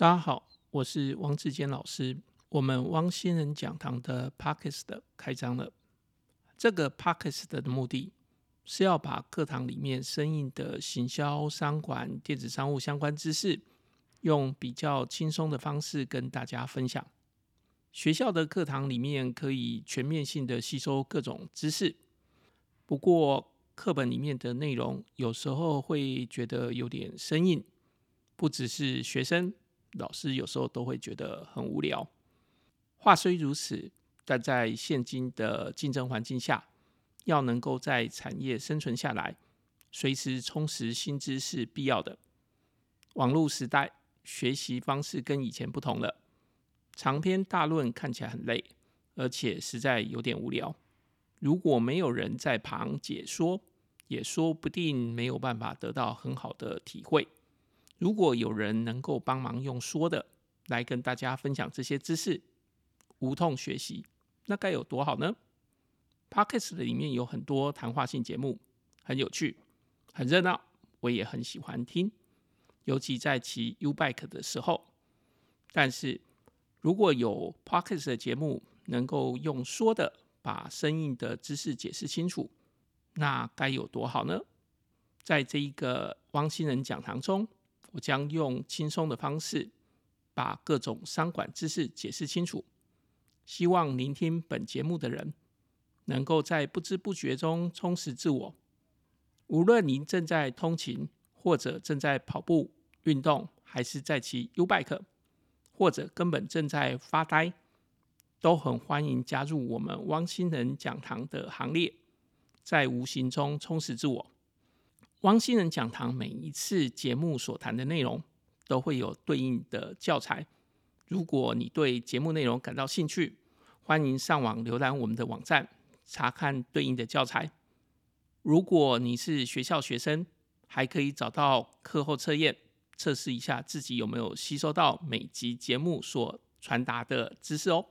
大家好，我是汪志坚老师。我们汪星人讲堂的 Podcast 开张了。这个 Podcast 的目的是要把课堂里面生硬的行销、商管、电子商务相关知识，用比较轻松的方式跟大家分享。学校的课堂里面可以全面性的吸收各种知识，不过课本里面的内容有时候会觉得有点生硬，不只是学生。老师有时候都会觉得很无聊。话虽如此，但在现今的竞争环境下，要能够在产业生存下来，随时充实新知是必要的。网络时代，学习方式跟以前不同了。长篇大论看起来很累，而且实在有点无聊。如果没有人在旁解说，也说不定没有办法得到很好的体会。如果有人能够帮忙用说的来跟大家分享这些知识，无痛学习，那该有多好呢？Podcast 里面有很多谈话性节目，很有趣，很热闹，我也很喜欢听，尤其在骑 U-Bike 的时候。但是如果有 Podcast 的节目能够用说的把生硬的知识解释清楚，那该有多好呢？在这一个汪星人讲堂中。我将用轻松的方式把各种商管知识解释清楚，希望聆听本节目的人能够在不知不觉中充实自我。无论您正在通勤，或者正在跑步运动，还是在骑 U-Bike，或者根本正在发呆，都很欢迎加入我们汪星人讲堂的行列，在无形中充实自我。汪星人讲堂每一次节目所谈的内容都会有对应的教材。如果你对节目内容感到兴趣，欢迎上网浏览我们的网站，查看对应的教材。如果你是学校学生，还可以找到课后测验，测试一下自己有没有吸收到每集节目所传达的知识哦。